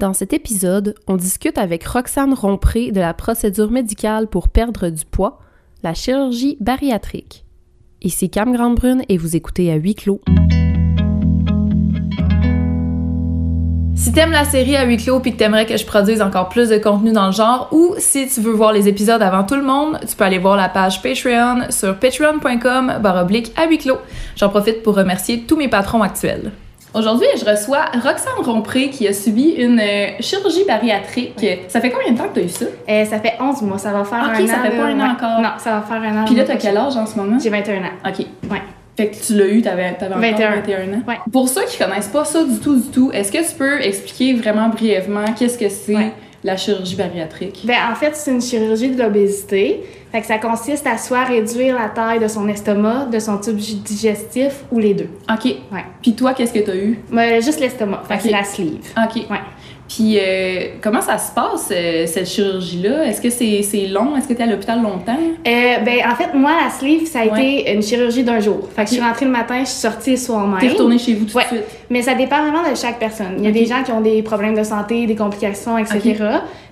Dans cet épisode, on discute avec Roxane Rompré de la procédure médicale pour perdre du poids, la chirurgie bariatrique. Ici Cam Grandbrune et vous écoutez à huis clos. Si t'aimes la série à huis clos puis que t'aimerais que je produise encore plus de contenu dans le genre, ou si tu veux voir les épisodes avant tout le monde, tu peux aller voir la page Patreon sur patreon.com baroblique à huis clos. J'en profite pour remercier tous mes patrons actuels. Aujourd'hui, je reçois Roxane Rompré qui a subi une euh, chirurgie bariatrique. Ça fait combien de temps que tu as eu ça? Euh, ça fait 11 mois, ça va faire un an. ça fait pas un an ouais. encore. Non, ça va faire un an. Puis là, t'as quel âge en ce moment? J'ai 21 ans. OK. Ouais. Fait que tu l'as eu, t'avais, t'avais encore 21. 21 ans. Ouais. Pour ceux qui connaissent pas ça du tout, du tout, est-ce que tu peux expliquer vraiment brièvement qu'est-ce que c'est? Ouais. La chirurgie bariatrique? Ben, en fait, c'est une chirurgie de l'obésité. Fait que ça consiste à soit réduire la taille de son estomac, de son tube digestif ou les deux. OK. Ouais. Puis toi, qu'est-ce que t'as eu? Mais juste l'estomac. Fait que Ok. c'est la sleeve. OK. Ouais. Puis euh, comment ça se passe, euh, cette chirurgie-là? Est-ce que c'est, long? Est-ce que t'es à l'hôpital longtemps? Euh, ben, en fait, moi, la sleeve, ça a Ouais. été une chirurgie d'un jour. Fait que je suis rentrée le matin, je suis sortie le soir même. T'es retourné chez vous tout Ouais. de suite? Mais ça dépend vraiment de chaque personne. Il y a des gens qui ont des problèmes de santé, des complications, etc.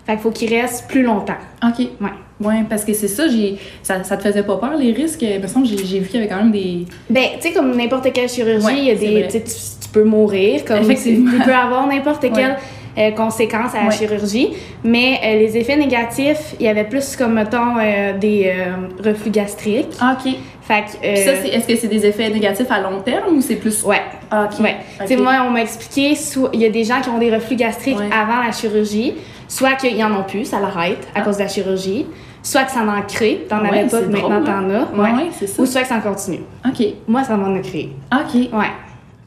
Fait qu'il faut qu'ils restent plus longtemps. OK. Ouais. Ouais, parce que c'est ça, j'ai, ça, ça te faisait pas peur, les risques? Il me semble j'ai, vu qu'il y avait quand même des... Ben, tu sais, comme n'importe quelle chirurgie, Ouais, il y a des. Tu tu- tu peux mourir, comme tu, tu peux avoir n'importe quelle euh, conséquence à la Ouais. chirurgie. Mais euh, les effets négatifs, il y avait plus comme, mettons, euh, des reflux gastriques. OK. Fait que. Puis ça, c'est, est-ce que c'est des effets négatifs à long terme ou c'est plus... Ouais. Ah, OK. Ouais. OK. Tu sais, moi, on m'a expliqué, il y a des gens qui ont des reflux gastriques Ouais. avant la chirurgie, soit qu'ils en ont plus, ça l'arrête à Ah. cause de la chirurgie, soit que ça en crée, t'en Ouais, avais pas, maintenant t'en as. Ouais, ouais, c'est ça. Ou soit que ça en continue. OK. Moi, ça m'en a créé. OK. Ouais.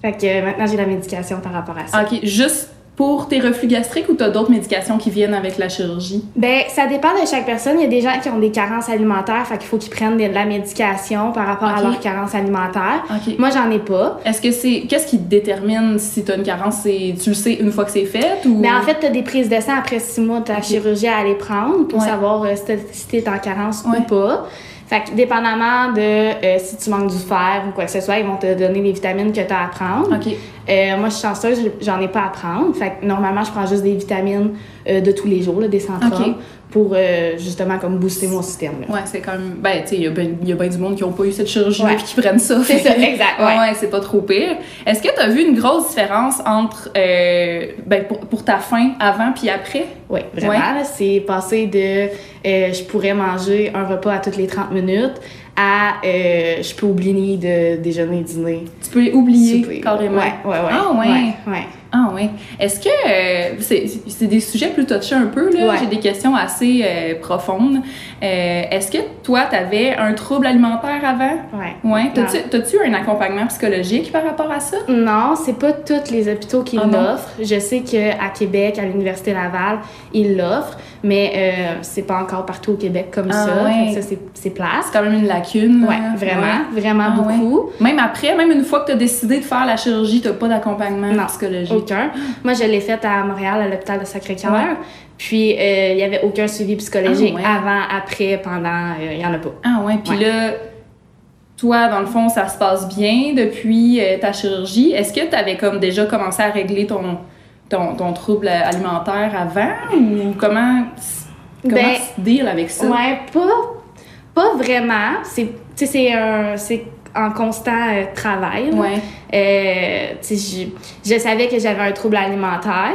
Fait que euh, maintenant, j'ai la médication par rapport à ça. OK. Juste pour tes reflux gastriques ou t'as d'autres médications qui viennent avec la chirurgie? Ben, ça dépend de chaque personne. Il y a des gens qui ont des carences alimentaires, fait qu'il faut qu'ils prennent de la médication par rapport à leur carence alimentaire. OK. Moi, j'en ai pas. Est-ce que c'est. Qu'est-ce qui détermine si t'as une carence? C'est, tu le sais une fois que c'est fait ou? Mais en fait, tu as des prises de sang après six mois de ta chirurgie à aller prendre pour Ouais. savoir euh, si t'es- si t'es en carence Ouais. ou pas. Fait que dépendamment de euh, si tu manques du fer ou quoi que ce soit, ils vont te donner les vitamines que tu as à prendre. OK. Euh, moi, je suis chanceuse, j'en ai pas à prendre. Fait que normalement, je prends juste des vitamines euh, de tous les jours, là, des centrales, Ok. Pour euh, justement comme booster mon système. là. Ouais, c'est quand même. Ben, tu sais, il y a bien y a ben du monde qui ont pas eu cette Ouais. puis qui prennent ça. C'est ça, exact, Ouais, c'est pas trop pire. Est-ce que t'as vu une grosse différence entre. euh, ben, pour, pour ta faim avant puis après? Oui, vraiment. Ouais. C'est passé de euh, je pourrais manger un repas à toutes les 30 minutes à euh, je peux oublier de déjeuner, dîner. Tu peux oublier souper. carrément. Ouais, ouais, ouais. Ah, ouais. Ouais, ouais. Ah ouais. Est-ce que euh, c'est c'est des sujets plus touchés un peu là? Ouais. J'ai des questions assez euh, profondes. Euh, Est-ce que toi t'avais un trouble alimentaire avant? Ouais. Ouais. T'as-tu t'as-tu un accompagnement psychologique par rapport à ça? Non, c'est pas tous les hôpitaux qui Ah non? l'offrent. Je sais qu'à Québec, à l'Université Laval, ils l'offrent, mais c'est pas encore partout au Québec comme Ah ça. ouais. Ça, c'est- c'est place. C'est quand même une lacune. Ouais, là. vraiment, vraiment Ah beaucoup. Même après, même une fois que t'as décidé de faire la chirurgie, t'as pas d'accompagnement Non. psychologique. Aucun. Moi, je l'ai faite à Montréal, à l'hôpital de Sacré-Cœur. Ouais. Puis, euh, il y avait aucun suivi psychologique Ah ouais. avant, après, pendant. euh, Il y en a pas. Ah ouais. Puis là. Toi, dans le fond, ça se passe bien depuis euh, ta chirurgie? Est-ce que tu avais comme déjà commencé à régler ton, ton, ton trouble alimentaire avant? Ou comment, comment Ben, tu deals avec ça? Ouais, pas, pas vraiment. C'est, c'est un, c'est en constant euh, travail. Ouais. Euh, je, je savais que j'avais un trouble alimentaire,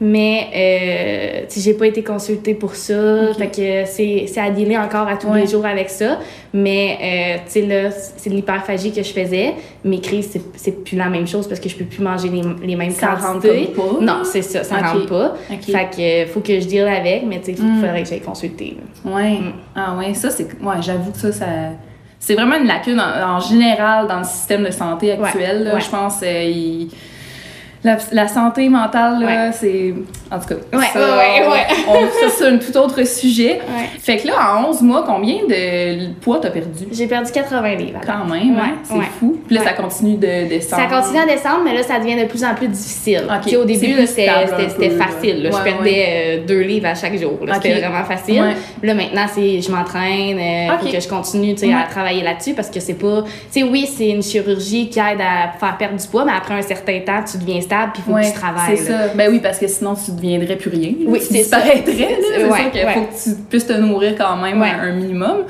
mais euh, j'ai pas été consultée pour ça. Fait que c'est, à dealer encore à tous Ouais. les jours avec ça. Mais euh, là, c'est de l'hyperphagie que je faisais. Mes crises, c'est, plus la même chose parce que je peux plus manger les, les mêmes Ça rentre quantités. comme pas. Non, c'est ça, ça Ok. rentre pas. Ok. Fait que faut que je deal avec, mais il Mm. faudrait que j'aille consulter. là. Ouais. Mm. Ah ouais, ça c'est ouais, j'avoue que ça ça c'est vraiment une lacune en, en général dans le système de santé actuel. là. ouais. Je pense euh, il- la, la santé mentale Ouais. c'est en tout cas Ouais, ça, ouais, on- ça c'est un tout autre sujet. Fait que là en 11 mois, combien de poids t'as perdu? J'ai perdu 80 livres. Quand même, hein? C'est fou. Puis là ça continue de descendre. Ça continue à descendre, mais là, ça devient de plus en plus difficile. Ok. Tu sais, au début, c'était facile. là. Je perdais euh, deux livres à chaque jour. C'était vraiment facile. Là, maintenant, c'est je m'entraîne, euh, Ok. faut que je continue à travailler là-dessus parce que c'est pas. Tu sais, oui, c'est une chirurgie qui aide à faire perdre du poids, mais après un certain temps, tu deviens stable stable, puis il faut Ouais, que tu travailles. C'est ça. Ben oui, parce que sinon, tu deviendrais plus rien. Oui, tu disparaîtrais. C'est Ouais, sûr qu'il ouais. faut que tu puisses te nourrir quand même un, minimum.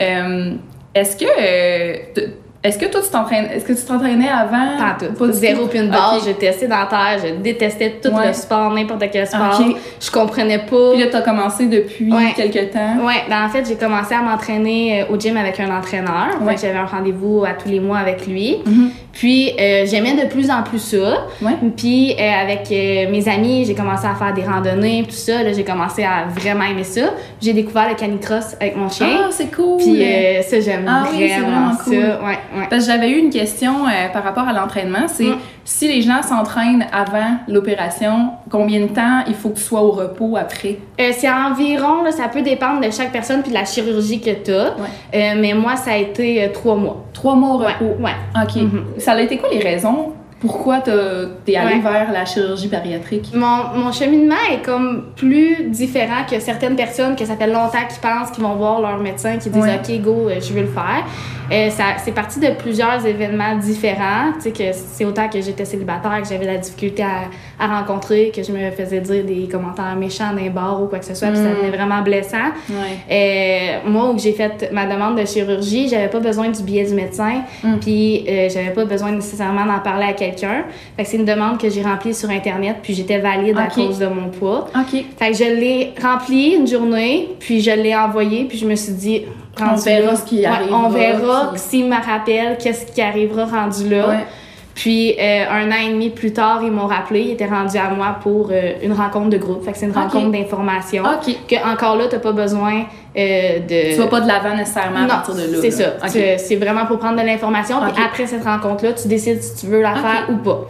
Euh, est-ce que... euh, est-ce que toi, tu t'entraînes... Est-ce que tu t'entraînais avant? Pas tout. Pas Zéro tout? puis une barre. Ok. J'étais sédentaire, je détestais tout Ouais. le sport, n'importe quel sport. Je comprenais pas. Puis là, t'as commencé depuis Ouais. quelques temps? Ouais, ben en fait, j'ai commencé à m'entraîner euh, au gym avec un entraîneur. Ouais. J'avais un rendez-vous à tous les mois avec lui. Mhm. Puis euh, j'aimais de plus en plus ça. Ouais. Puis euh, avec euh, mes amis, j'ai commencé à faire des randonnées, tout ça. Là, j'ai commencé à vraiment aimer ça. J'ai découvert le canicross avec mon chien. Ah, c'est cool! Puis euh, ça, j'aime Ah oui, c'est vraiment, vraiment ça. cool. Ouais, ouais. Parce que j'avais eu une question euh, par rapport à l'entraînement, c'est Mm. si les gens s'entraînent avant l'opération, combien de temps il faut que tu sois au repos après? Euh, c'est environ, là, ça peut dépendre de chaque personne puis de la chirurgie que tu as. Ouais. mais moi, ça a été euh, trois mois. Trois mois au repos. ouais. OK. Mhm. Ça a été quoi les raisons? Pourquoi t'es allé Ouais. vers la chirurgie bariatrique? Mon, mon cheminement est comme plus différent que certaines personnes que ça fait longtemps qu'ils pensent qu'ils vont voir leur médecin qui disent Ouais. OK go euh, je veux le faire. Euh, ça c'est parti de plusieurs événements différents, tu sais que c'est autant que j'étais célibataire que j'avais de la difficulté à, à rencontrer, que je me faisais dire des commentaires méchants d'un bar ou quoi que ce soit, puis ça Mm. devenait vraiment blessant. Ouais. Euh, moi, où j'ai fait ma demande de chirurgie, j'avais pas besoin du billet du médecin, Mm. puis euh, j'avais pas besoin nécessairement d'en parler à quelqu'un. Fait que c'est une demande que j'ai remplie sur Internet, puis j'étais valide à cause de mon poids. OK. Fait que je l'ai rempli une journée, puis je l'ai envoyé, puis je me suis dit, On verra ce qui ouais, arrivera, On verra puis- s'il me rappelle qu'est-ce qui arrivera rendu là. Ouais. Puis euh, un an et demi plus tard, ils m'ont rappelé, ils étaient rendus à moi pour euh, une rencontre de groupe. Fait que c'est une rencontre d'information. OK. Que encore là, t'as pas besoin euh, de. Tu vas pas de l'avant nécessairement à partir de là. c'est ça. C'est vraiment pour prendre de l'information. Puis après cette rencontre-là, tu décides si tu veux la faire ou pas.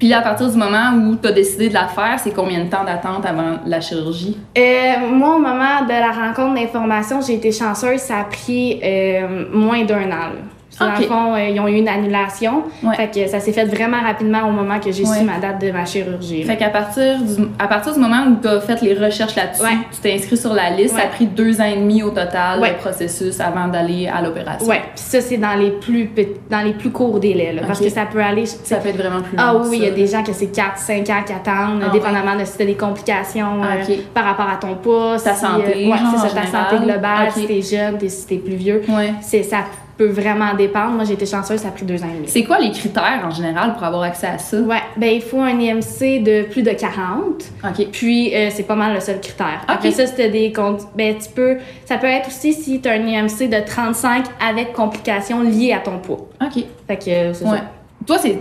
Puis à partir du moment où tu as décidé de la faire, c'est combien de temps d'attente avant la chirurgie? Euh, moi, au moment de la rencontre d'information, j'ai été chanceuse. Ça a pris euh, moins d'un an. là. Dans Ok. le fond, euh, ils ont eu une annulation. Ouais. Fait que ça s'est fait vraiment rapidement au moment que j'ai Ouais. su ma date de ma chirurgie. Fait qu'à partir du, à partir du moment où tu as fait les recherches là-dessus, Ouais. tu t'es inscrit sur la liste, ça a pris deux ans et demi au total, le processus, avant d'aller à l'opération. Ouais, puis ça, c'est dans les plus dans les plus courts délais. là, Parce que ça peut aller. Ça peut être vraiment plus long. Ah oui, il y a des gens que c'est 4-5 ans qui attendent, Ah dépendamment de si t'as des complications Ah, euh, ok. par rapport à ton poids. Ta si, santé, euh, ouais, c'est ça, ta santé globale, si t'es jeune, si t'es plus vieux. Ouais. C'est, ça peut vraiment dépendre. Moi, j'ai été chanceuse, ça a pris deux ans et demi. C'est quoi les critères en général pour avoir accès à ça? Ouais, ben il faut un IMC de plus de 40. OK. Puis euh, c'est pas mal le seul critère. Ok. Après ça, c'était des comptes. Ben tu peux. Ça peut être aussi si tu as un IMC de 35 avec complications liées à ton poids. OK. Fait que euh, c'est Ouais. ça. Toi, c'est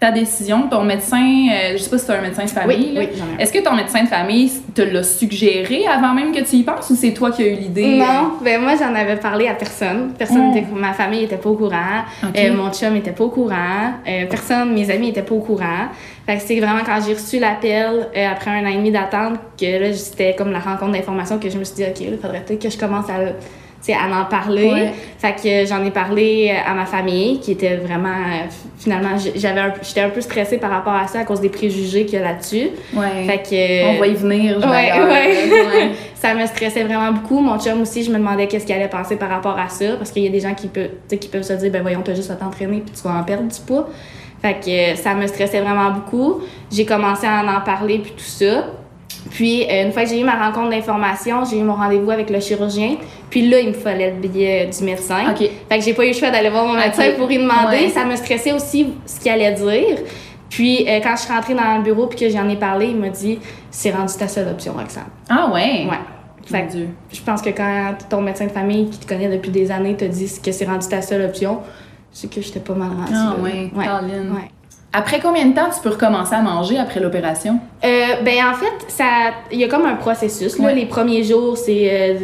ta décision, ton médecin, euh, je sais pas si tu un médecin de famille. Oui, oui. Est-ce que ton médecin de famille te l'a suggéré avant même que tu y penses ou c'est toi qui as eu l'idée? Non, ben moi j'en avais parlé à personne. Personne était, ma famille était pas au courant. Euh, mon chum était pas au courant, euh, personne, mes amis étaient pas au courant. Fait que c'est vraiment quand j'ai reçu l'appel après un an et demi d'attente que là c'était comme la rencontre d'information que je me suis dit ok, il faudrait peut-être que je commence à sais, à en parler. Ouais. Fait que j'en ai parlé euh, à ma famille qui était vraiment euh, finalement j'avais j'étais un peu stressée par rapport à ça à cause des préjugés qu'il y a là-dessus. Ouais. Fait que On va y venir, je Ouais, ça me stressait vraiment beaucoup. Mon chum aussi, je me demandais qu'est-ce qu'il allait penser par rapport à ça. Parce qu'il y a des gens qui, peuvent, qui peuvent se dire, ben voyons, t'as juste à t'entraîner puis tu vas en perdre du poids. Fait que euh, ça me stressait vraiment beaucoup. J'ai commencé à en parler puis tout ça. Puis euh, une fois que j'ai eu ma rencontre d'information, j'ai eu mon rendez-vous avec le chirurgien. Puis là, il me fallait le billet du médecin. OK. Fait que j'ai pas eu le choix d'aller voir mon médecin pour y demander. Ouais. Ça me stressait aussi ce qu'il allait dire. Puis euh, quand je suis rentrée dans le bureau puis que j'en ai parlé, il m'a dit c'est rendu ta seule option, Roxane. Ah ouais? Ouais. Fait que je pense que quand ton médecin de famille qui te connaît depuis des années te dit que c'est rendu ta seule option, c'est que j'étais pas mal rendue. Ah ouais, ouais. Après combien de temps tu peux recommencer à manger après l'opération? Euh, ben en fait, ça, il y a comme un processus. Là. Ouais. Les premiers jours, c'est euh,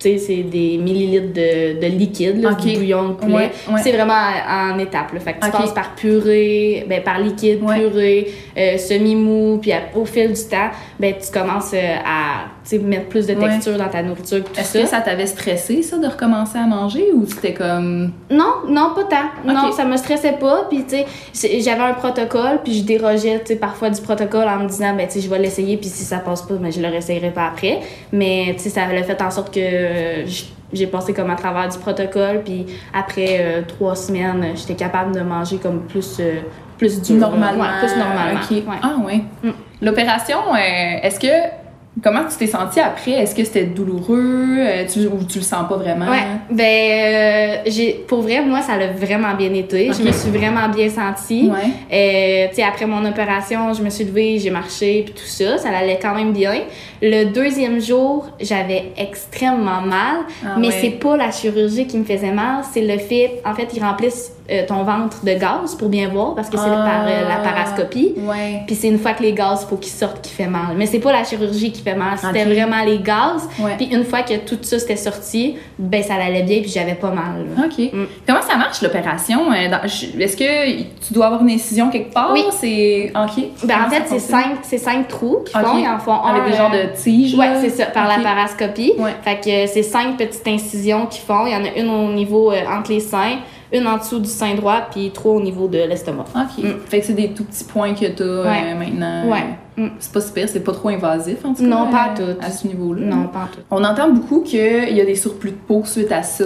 c'est des millilitres de, de liquide, là, du bouillon de poulet. Ouais, ouais. C'est vraiment en, en étapes. Là. Fait que tu Ok. passes par purée, ben, par liquide, Ouais. purée, euh, semi-mou, puis à- au fil du temps, ben, tu commences euh, à mettre plus de Ouais. texture dans ta nourriture. Est-ce que ça t'avait stressé, ça, de recommencer à manger ou c'était comme. Non, non, pas tant. Non, ça me stressait pas. Puis, tu sais, j'avais un protocole, puis je dérogeais, tu sais, parfois du protocole en me disant, ben, tu sais, je vais l'essayer, puis si ça passe pas, ben, je le réessayerai pas après. Mais, tu sais, ça a fait en sorte que euh, j'ai passé comme à travers du protocole, puis après euh, trois semaines, j'étais capable de manger comme plus, euh, plus dur. Normalement. Ouais, plus normalement. ok. ouais. Ah, ouais. Mm. L'opération, euh, est-ce que. Comment tu t'es sentie après? Est-ce que c'était douloureux? Euh, tu, ou tu le sens pas vraiment? Ouais, ben, euh, j'ai, pour vrai, moi, ça l'a vraiment bien été. Je me suis vraiment bien sentie. Ouais. Euh, tu sais, après mon opération, je me suis levée, j'ai marché, puis tout ça, ça allait quand même bien. Le deuxième jour, j'avais extrêmement mal, Ah mais ouais. c'est pas la chirurgie qui me faisait mal, c'est le fait, en fait, ils remplissent euh, ton ventre de gaz pour bien voir, parce que c'est Ah. par euh, la parascopie. Ouais. Puis c'est une fois que les gaz, faut qu'ils sortent qui fait mal. Mais c'est pas la chirurgie qui fait mal, c'était vraiment les gaz. Puis une fois que tout ça c'était sorti, ben ça allait bien puis j'avais pas mal. là. OK. Mm. Comment ça marche l'opération? Euh, Est-ce que tu dois avoir une incision quelque part? Oui. C'est. OK. Ben en fait, c'est cinq, c'est cinq trous qui Ok. font, ils en font un. Avec des genres de tiges? Ouais, c'est ça, par la parascopie. Ouais. Fait que c'est cinq petites incisions qu'ils font. Il y en a une au niveau euh, entre les seins, une en dessous du sein droit, puis trois au niveau de l'estomac. OK. Mm. Fait que c'est des tout petits points que tu as Ouais. maintenant. Ouais. Mm. C'est pas super, c'est pas trop invasif en tout cas. Non, pas euh, tout. À ce niveau-là. Non, pas en tout. On entend beaucoup qu'il y a des surplus de peau suite à ça.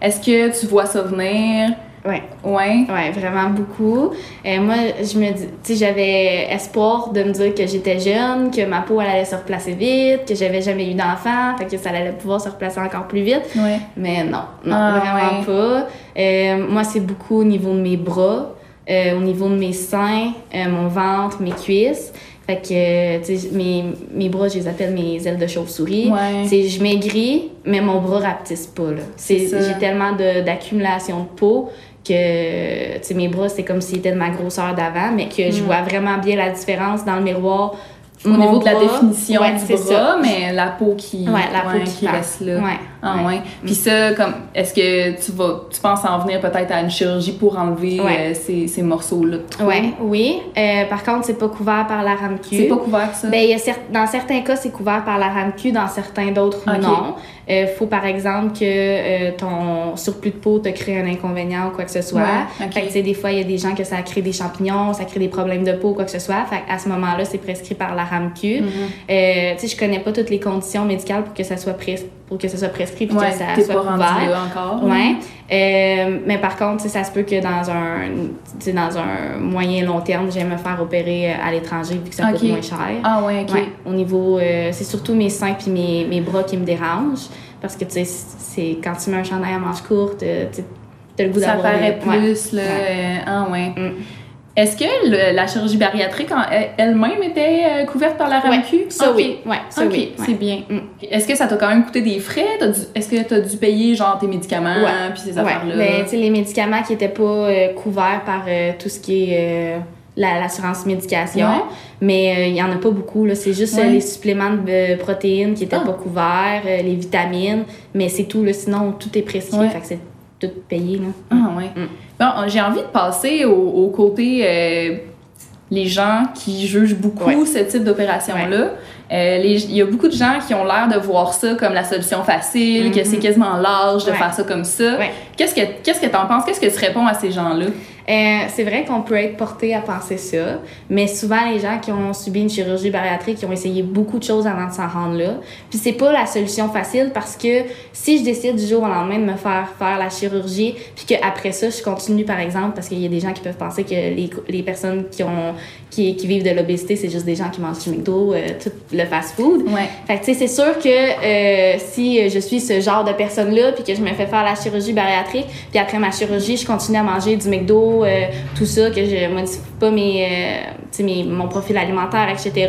Est-ce que tu vois ça venir? Ouais. Ouais. Ouais, vraiment beaucoup. Euh, moi, je me dis, tu sais, j'avais espoir de me dire que j'étais jeune, que ma peau elle allait se replacer vite, que j'avais jamais eu d'enfant, fait que ça allait pouvoir se replacer encore plus vite. Ouais. Mais non, non, Ah, vraiment ouais. pas. Euh, moi, c'est beaucoup au niveau de mes bras, euh, au niveau de mes seins, mon ventre, mes cuisses. Fait que, tu sais, mes, mes bras, je les appelle mes ailes de chauve-souris. Ouais. C'est je maigris, mais mon bras rapetisse pas. là. J'ai tellement de- d'accumulation de, peau que tu sais, mes bras, c'est comme s'ils étaient de ma grosseur d'avant, mais que je Mm. vois vraiment bien la différence dans le miroir. Au Mon niveau de la définition ouais, du c'est bras, ça. mais la peau qui, Ouais, la peau qui reste là. Ouais. Ah Ouais. ouais. Puis ça, comme, est-ce que tu vas, tu penses en venir peut-être à une chirurgie pour enlever Ouais. euh, ces, ces morceaux-là? Ouais, oui. Euh, par contre, c'est pas couvert par la RAMQ. C'est pas couvert ça? Ben, y a cer- dans certains cas, c'est couvert par la RAMQ, dans certains d'autres, non. Il faut, par exemple, que euh, ton surplus de peau te crée un inconvénient ou quoi que ce soit. Ouais, ok. Fait que, des fois, il y a des gens que ça crée des champignons, ça crée des problèmes de peau, quoi que ce soit. Fait à ce moment-là, c'est prescrit par la RAMQ. Mhm. Euh, tu sais, je connais pas toutes les conditions médicales pour que ça soit, pres- pour que ça soit prescrit puis ouais, que ça t'es soit pas rendu couvert. là encore. Ouais. Euh, mais par contre, ça se peut que dans un, dans un moyen long terme, j'aime me faire opérer euh, à l'étranger vu que ça coûte moins cher. Ah ouais, ok. Ouais, au niveau, euh, c'est surtout mes seins puis mes, mes bras qui me dérangent. Parce que, tu sais, c'est quand tu mets un chandail à manches courtes, tu as le goût Ça d'avoir... paraît Ouais. plus, là. Ah ouais. Mm. Est-ce que le- la chirurgie bariatrique elle-même était euh, couverte par la RAMQ? Ça, oui. Ouais, ça, oui. c'est bien. Mm. Est-ce que ça t'a quand même coûté des frais? Est-ce que tu as dû payer genre tes médicaments puis ces affaires-là? mais tu sais, les médicaments qui n'étaient pas euh, couverts par euh, tout ce qui est euh, la- l'assurance médication. Mais il y en a pas beaucoup. là. C'est juste les suppléments de protéines qui n'étaient Ah. pas couverts, les vitamines. Mais c'est tout. Là. Sinon, tout est prescrit. Fait que tout payé. Là. Ah ouais. Mm. Bon, j'ai envie de passer au, au côté euh, les gens qui jugent beaucoup Ouais. ce type d'opération-là. Euh, Il y a beaucoup de gens qui ont l'air de voir ça comme la solution facile, que Mhm. c'est quasiment l'âge de Ouais. faire ça comme ça. Qu'est-ce que qu'est-ce que t'en penses? Qu'est-ce que tu réponds à ces gens-là? Euh, c'est vrai qu'on peut être porté à penser ça, mais souvent les gens qui ont subi une chirurgie bariatrique, qui ont essayé beaucoup de choses avant de s'en rendre là. Puis c'est pas la solution facile parce que si je décide du jour au lendemain de me faire faire la chirurgie, puis qu'après ça je continue par exemple, parce qu'il y a des gens qui peuvent penser que les, les personnes qui ont qui, qui vivent de l'obésité, c'est juste des gens qui mangent du McDo, euh, tout le fast-food. Ouais. Fait que, tu sais, c'est sûr que euh, si je suis ce genre de personne-là, puis que je me fais faire la chirurgie bariatrique, puis après ma chirurgie, je continue à manger du McDo, euh, tout ça, que je modifie pas mes, euh, mes, mon profil alimentaire, etc.,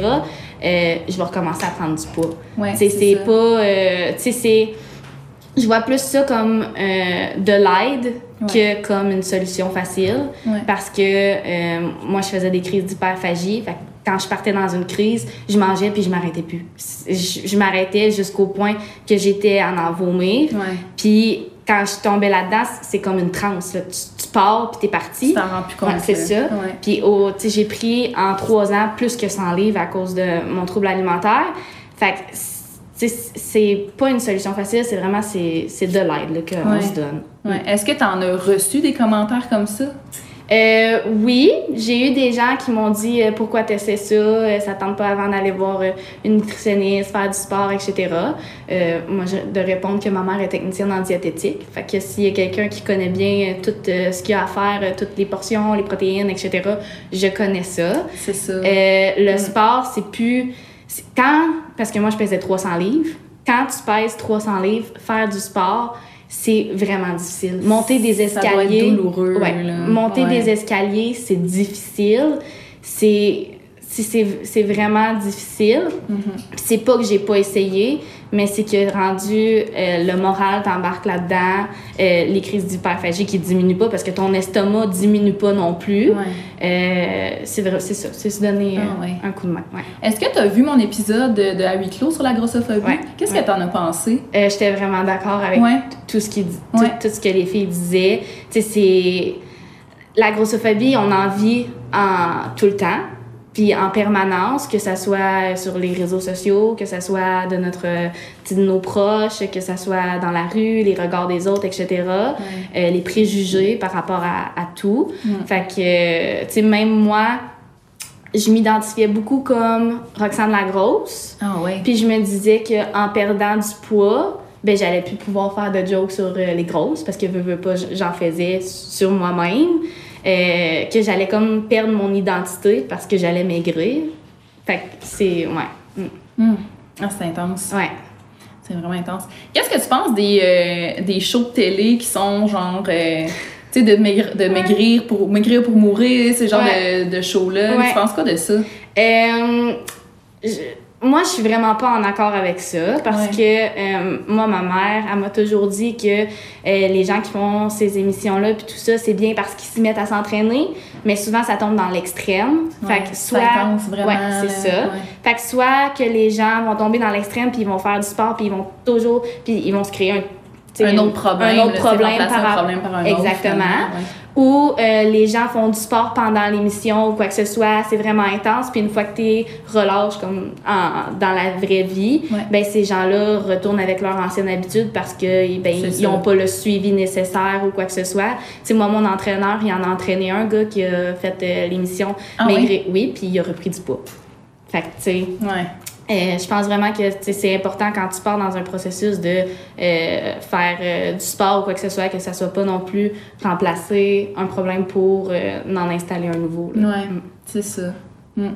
euh, je vais recommencer à prendre du poids. Ouais, c'est pas... euh, tu sais, c'est... Je vois plus ça comme euh, de l'aide que comme une solution facile. Ouais. Parce que euh, moi, je faisais des crises d'hyperphagie. Fait quand je partais dans une crise, je mangeais puis je m'arrêtais plus. Je, je m'arrêtais jusqu'au point que j'étais en en vomir. Puis quand je tombais là-dedans, c'est comme une transe. là. Tu, tu pars puis t'es parti. Tu t'en rends plus compte. Ouais, c'est ça. Ouais. Puis sais, j'ai pris en trois ans plus que 100 livres à cause de mon trouble alimentaire. Fait que c'est pas une solution facile, c'est vraiment c'est de l'aide qu'on Ouais. se donne. Ouais. Est-ce que tu en as reçu des commentaires comme ça? Euh, oui, j'ai eu des gens qui m'ont dit euh, pourquoi tu essaies ça, euh, ça tente pas avant d'aller voir une nutritionniste, faire du sport, etc. Moi, je, de répondre que ma mère est technicienne en diététique. Fait que s'il y a quelqu'un qui connaît bien tout ce qu'il y a à faire, toutes les portions, les protéines, etc., je connais ça. C'est ça. Le Mm. sport, c'est plus. Quand. Parce que moi, je pesais 300 livres. Quand tu pèses 300 livres, faire du sport, c'est vraiment difficile. Monter des Ça doit être escaliers. douloureux, ouais, là. monter Ouais. des escaliers, c'est difficile. C'est. C'est- vraiment difficile. Mhm. C'est pas que j'ai pas essayé, mais c'est que rendu euh, le moral t'embarque là-dedans, euh, les crises d'hyperphagie qui diminuent pas parce que ton estomac diminue pas non plus. Ouais. Euh, c'est vrai, c'est ça, c'est se donner Ah, ouais. un coup de main. Ouais. Est-ce que tu as vu mon épisode de, à huis clos sur la grossophobie? Qu'est-ce que t'en as pensé? J'étais vraiment d'accord avec tout ce qui dit- tout, tout ce que les filles disaient. Tu c'est la grossophobie, on en vit en tout le temps, puis en permanence, que ça soit sur les réseaux sociaux, que ça soit de notre sais, de nos proches, que ça soit dans la rue, les regards des autres, etc. Euh, les préjugés par rapport à, à tout. Fait que, euh, tu sais, même moi, je m'identifiais beaucoup comme Roxane la grosse. Ah ouais. Puis je me disais qu'en perdant du poids, ben j'allais plus pouvoir faire de jokes sur euh, les grosses parce que veux, veux pas, j'en faisais sur moi-même. Euh, que j'allais comme perdre mon identité parce que j'allais maigrir. Fait que c'est. Ouais. Mm. Hmm. Ah, c'est intense. Ouais. C'est vraiment intense. Qu'est-ce que tu penses des, euh, des shows de télé qui sont genre. euh, tu sais, de, maigrir, de maigrir, pour, maigrir pour mourir, ces genres Ouais. de, de shows-là? Ouais. Tu penses quoi de ça? Euh, je- moi, je suis vraiment pas en accord avec ça parce Ouais. que euh, moi, ma mère, elle m'a toujours dit que euh, les gens qui font ces émissions-là puis tout ça, c'est bien parce qu'ils s'y mettent à s'entraîner, mais souvent ça tombe dans l'extrême. Ouais, fait que soit, vraiment, ouais, c'est ça. Fait que soit que les gens vont tomber dans l'extrême puis ils vont faire du sport puis ils vont toujours puis ils vont se créer un Un autre problème. un autre problème par un rapport problème par un autre. Exactement. ouais. ou euh, les gens font du sport pendant l'émission ou quoi que ce soit, c'est vraiment intense. Puis une fois que tu relâches comme en- dans la vraie vie, Ouais. ben ces gens-là retournent avec leur ancienne habitude parce que ben, ils n'ont pas le suivi nécessaire ou quoi que ce soit. Tu sais, moi, mon entraîneur, il en a entraîné un gars qui a fait euh, l'émission Ah. Oui, puis il a repris du poids. Fait que, tu sais, Ouais. Euh, je pense vraiment que c'est important quand tu pars dans un processus de euh, faire euh, du sport ou quoi que ce soit, que ça soit pas non plus remplacer un problème pour en installer un nouveau. là. Ouais, Mm. c'est ça. Mm.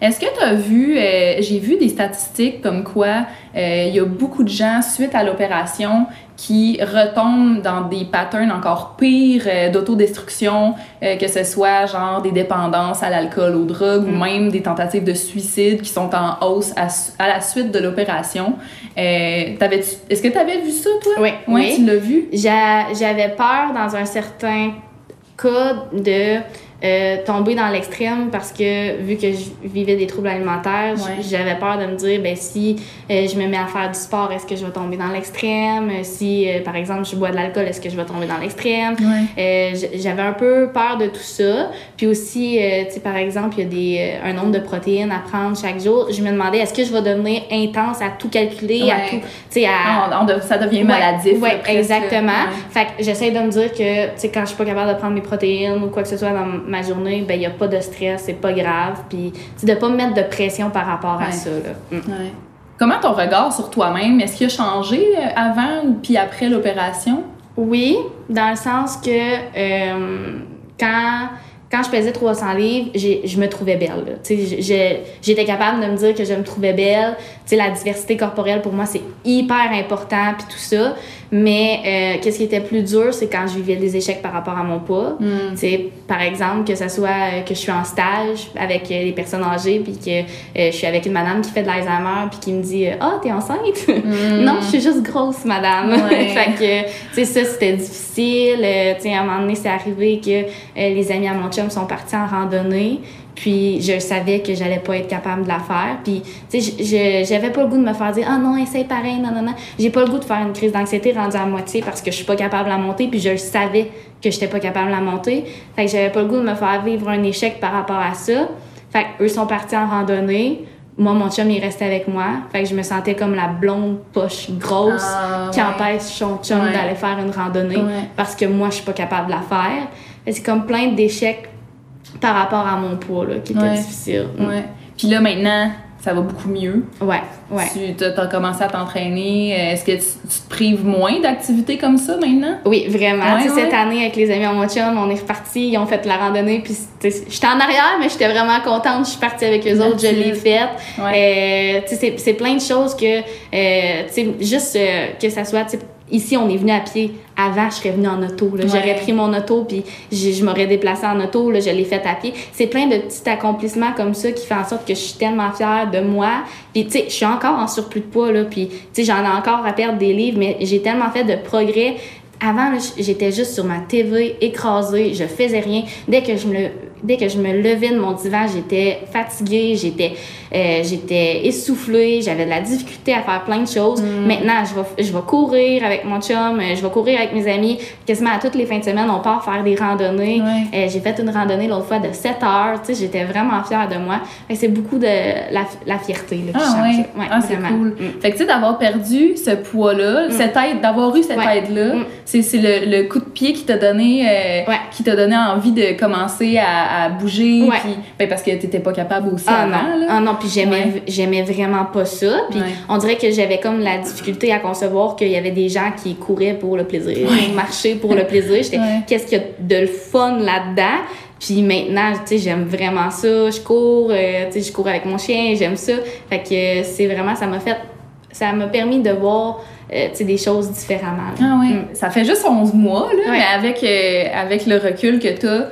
Est-ce que tu as vu, euh, j'ai vu des statistiques comme quoi euh, il y a beaucoup de gens, suite à l'opération, qui retombent dans des patterns encore pires euh, d'autodestruction, que ce soit genre des dépendances à l'alcool, aux drogues ou Mm. même des tentatives de suicide qui sont en hausse à, la suite de l'opération. Est-ce que tu avais vu ça, toi? Oui, Ouais, oui. tu l'as vu? J'a- J'avais peur dans un certain cas de euh, tomber dans l'extrême parce que vu que je vivais des troubles alimentaires, Ouais. j'avais peur de me dire ben si euh, je me mets à faire du sport, est-ce que je vais tomber dans l'extrême? Euh, Si euh, par exemple je bois de l'alcool, est-ce que je vais tomber dans l'extrême? Ouais. J'avais un peu peur de tout ça. Puis aussi, tu sais, par exemple, il y a des, un nombre de protéines à prendre chaque jour. Je me demandais, est-ce que je vais devenir intense à tout calculer, à tout, tu sais, à... Ah, on ça devient maladif. presque. exactement. Fait que j'essaie de me dire que, tu sais, quand je suis pas capable de prendre mes protéines ou quoi que ce soit dans ma journée, ben, il y a pas de stress, c'est pas grave. Puis, de pas me mettre de pression par rapport à ça, là. Mm. Ouais. Comment ton regard sur toi-même, est-ce qu'il a changé euh, avant puis après l'opération? Oui, dans le sens que euh, quand, quand je pesais 300 livres, je me trouvais belle. J'étais capable de me dire que je me trouvais belle. Tu sais, la diversité corporelle, pour moi, c'est hyper important, puis tout ça. Mais euh, qu'est-ce qui était plus dur, c'est quand je vivais des échecs par rapport à mon poids. Tu sais, par exemple, que ce soit euh, que je suis en stage avec euh, les personnes âgées, puis que euh, je suis avec une madame qui fait de l'Alzheimer, puis qui me dit « Ah, t'es enceinte? non, je suis juste grosse, madame. Ouais. fait que, tu sais, ça, c'était difficile. Euh, tu sais, à un moment donné, c'est arrivé que euh, les amis à mon chum sont partis en randonnée. Puis je savais que j'allais pas être capable de la faire. Puis, tu sais, je- j'avais pas le goût de me faire dire Ah non, essaye pareil, non, non, non. J'ai pas le goût de faire une crise d'anxiété rendue à moitié parce que je suis pas capable de la monter. Puis je le savais que j'étais pas capable de la monter. Fait que j'avais pas le goût de me faire vivre un échec par rapport à ça. Fait que eux sont partis en randonnée. Moi, mon chum, il restait avec moi. Fait que je me sentais comme la blonde poche grosse Ah, qui ouais. empêche son chum Ouais. d'aller faire une randonnée Ouais. parce que moi, je suis pas capable de la faire. C'est comme plein d'échecs par rapport à mon poids, là, qui était Ouais. difficile. Ouais. Puis là, maintenant, ça va beaucoup mieux. Ouais, ouais. Tu as commencé à t'entraîner. Euh, Est-ce que tu, tu te prives moins d'activités comme ça maintenant? Oui, vraiment. Ouais, Tu sais, ouais. Cette année, avec les amis en mon chum, on est repartis, ils ont fait la randonnée, puis j'étais en arrière, mais j'étais vraiment contente. Je suis partie avec eux autres, je l'ai faite. Euh, c'est- plein de choses que, euh, juste euh, que ça soit, ici, on est venu à pied. Avant, je serais venue en auto. là. J'aurais Ouais. pris mon auto, puis j'ai- je m'aurais déplacée en auto. Là, je l'ai faite à pied. C'est plein de petits accomplissements comme ça qui font en sorte que je suis tellement fière de moi. Puis, tu sais, je suis encore en surplus de poids, là, puis, tu sais, j'en ai encore à perdre des livres, mais j'ai tellement fait de progrès. Avant, là, j'étais juste sur ma TV, écrasée, je faisais rien. Dès que je me, dès que je me levais de mon divan, j'étais fatiguée, j'étais, euh, j'étais essoufflée, j'avais de la difficulté à faire plein de choses. Maintenant, je vais, je vais courir avec mon chum, euh, je vais courir avec mes amis. Quasiment à toutes les fins de semaine, on part faire des randonnées. Euh, j'ai fait une randonnée l'autre fois de 7 heures. Tu sais, j'étais vraiment fière de moi. C'est beaucoup de la, la fierté là, qui Ah change. ouais, ah, c'est cool. Mm. Fait que tu sais, d'avoir perdu ce poids-là, cette aide, d'avoir eu cette Ouais. aide-là, Mm. c'est le, le coup de pied qui t'a donné, euh, Ouais. qui t'a donné envie de commencer à, à bouger, Ouais. puis ben, parce que t'étais pas capable aussi Ah avant. non, là. ah non, puis j'aimais Ouais. j'aimais vraiment pas ça. Puis Ouais. on dirait que j'avais comme la difficulté à concevoir qu'il y avait des gens qui couraient pour le plaisir, marcher pour le plaisir. J'étais qu'est-ce qu'il y a de le fun là-dedans? Puis maintenant, tu sais, j'aime vraiment ça. Je cours, euh, tu sais, je cours avec mon chien, j'aime ça. Fait que euh, c'est vraiment, ça m'a fait, ça m'a permis de voir, euh, tu sais, des choses différemment. là. Ah oui, Mm. ça fait juste 11 mois, là, Ouais. mais avec, euh, avec le recul que t'as,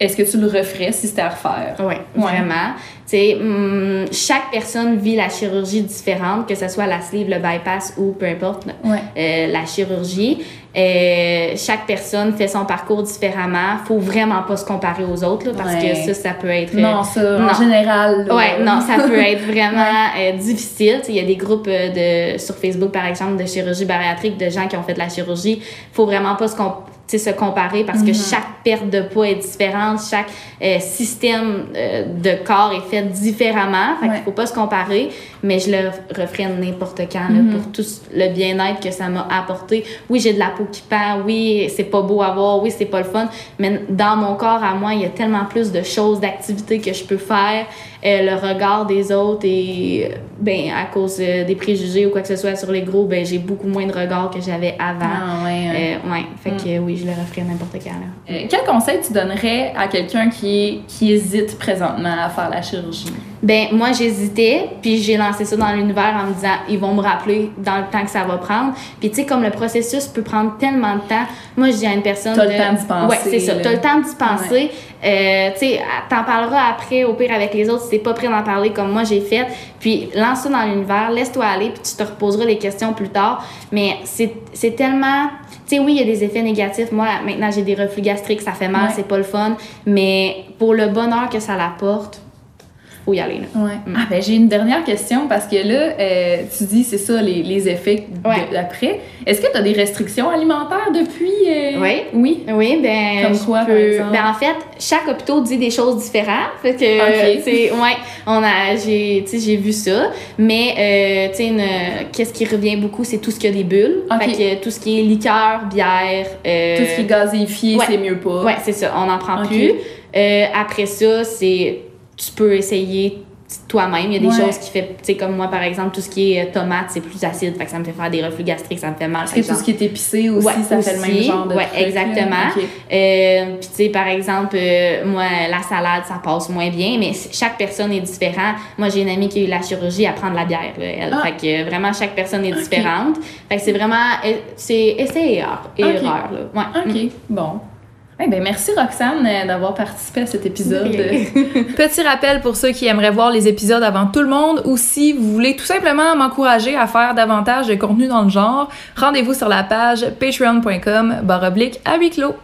est-ce que tu le referais si c'était à refaire? Oui, vraiment. Hum, chaque personne vit la chirurgie différente, que ce soit la sleeve, le bypass ou peu importe Ouais. euh, la chirurgie. Euh, chaque personne fait son parcours différemment. Faut vraiment pas se comparer aux autres là, parce Ouais. que ça, ça peut être. euh, Non, ça, en non. général. là. Ouais, non, ça peut être vraiment euh, difficile. Il y a des groupes euh, de, sur Facebook, par exemple, de chirurgie bariatrique, de gens qui ont fait de la chirurgie. faut vraiment pas se, comparer parce que chaque perte de poids est différente, chaque euh, système euh, de corps est fait différemment. Fait Ouais. qu'il faut pas se comparer, mais je le referais n'importe quand là, pour tout le bien-être que ça m'a apporté. Oui, j'ai de la peau qui pend, oui, c'est pas beau à voir, oui, c'est pas le fun, mais dans mon corps à moi, il y a tellement plus de choses, d'activités que je peux faire. Euh, le regard des autres et euh, ben à cause euh, des préjugés ou quoi que ce soit sur les gros, ben j'ai beaucoup moins de regard que j'avais avant. Ah, ouais, ouais. Euh, ouais, fait que oui, je le referais n'importe quand là. Euh, quel conseil tu donnerais à quelqu'un qui, qui hésite présentement à faire la chirurgie? Ben moi j'hésitais, puis j'ai lancé ça dans l'univers en me disant ils vont me rappeler dans le temps que ça va prendre. Puis tu sais comme le processus peut prendre tellement de temps. Moi je dis à une personne T'as le de- temps d'y penser, Ouais, c'est ça, t'as le temps d'y penser. Euh, tu sais t'en parleras après au pire avec les autres si t'es pas prêt d'en parler comme moi j'ai fait. Puis lance ça dans l'univers, laisse-toi aller puis tu te reposeras les questions plus tard, mais c'est c'est tellement tu sais, oui, il y a des effets négatifs. Moi, maintenant, j'ai des reflux gastriques, ça fait mal, Ouais. c'est pas le fun. Mais pour le bonheur que ça l'apporte, faut y aller. Là. Ouais. Ah, ben j'ai une dernière question parce que là, euh, tu dis, c'est ça, les, les effets Ouais. d'après. Est-ce que tu as des restrictions alimentaires depuis? euh, Oui. Oui? Oui, ben. Comme quoi, par peux- exemple? Ben, en fait, chaque hôpital dit des choses différentes. Fait que, Ok. tu sais, ouais, on a, j'ai, j'ai vu ça. Mais, euh, tu sais, qu'est-ce qui revient beaucoup, c'est tout ce qui a des bulles. Ok. Fait que tout ce qui est liqueur, bière. euh, Tout ce qui est gazéifié, ouais. c'est mieux pas. Ouais, c'est ça, on n'en prend plus. Après ça, c'est tu peux essayer toi-même. Il y a des Ouais. choses qui fait, tu sais, comme moi par exemple, tout ce qui est euh, tomate, c'est plus acide, fait que ça me fait faire des reflux gastriques, ça me fait mal. Parce que tout ce qui est épicé aussi, Ouais, ça fait le même aussi. genre de Ouais, truc, exactement. Ok. Euh, Puis tu sais, par exemple, euh, moi, la salade, ça passe moins bien, mais chaque personne est différente. Moi, j'ai une amie qui a eu la chirurgie à prendre la bière, là, elle. Ah. Fait que euh, vraiment, chaque personne est Ok. différente. Fait que c'est vraiment, euh, c'est essai et erreur, et Ok. erreur, là. Ouais. OK, Mm. bon. Eh ben, merci Roxane euh, d'avoir participé à cet épisode. Petit rappel pour ceux qui aimeraient voir les épisodes avant tout le monde ou si vous voulez tout simplement m'encourager à faire davantage de contenu dans le genre, rendez-vous sur la page patreon.com barre oblique à huis clos.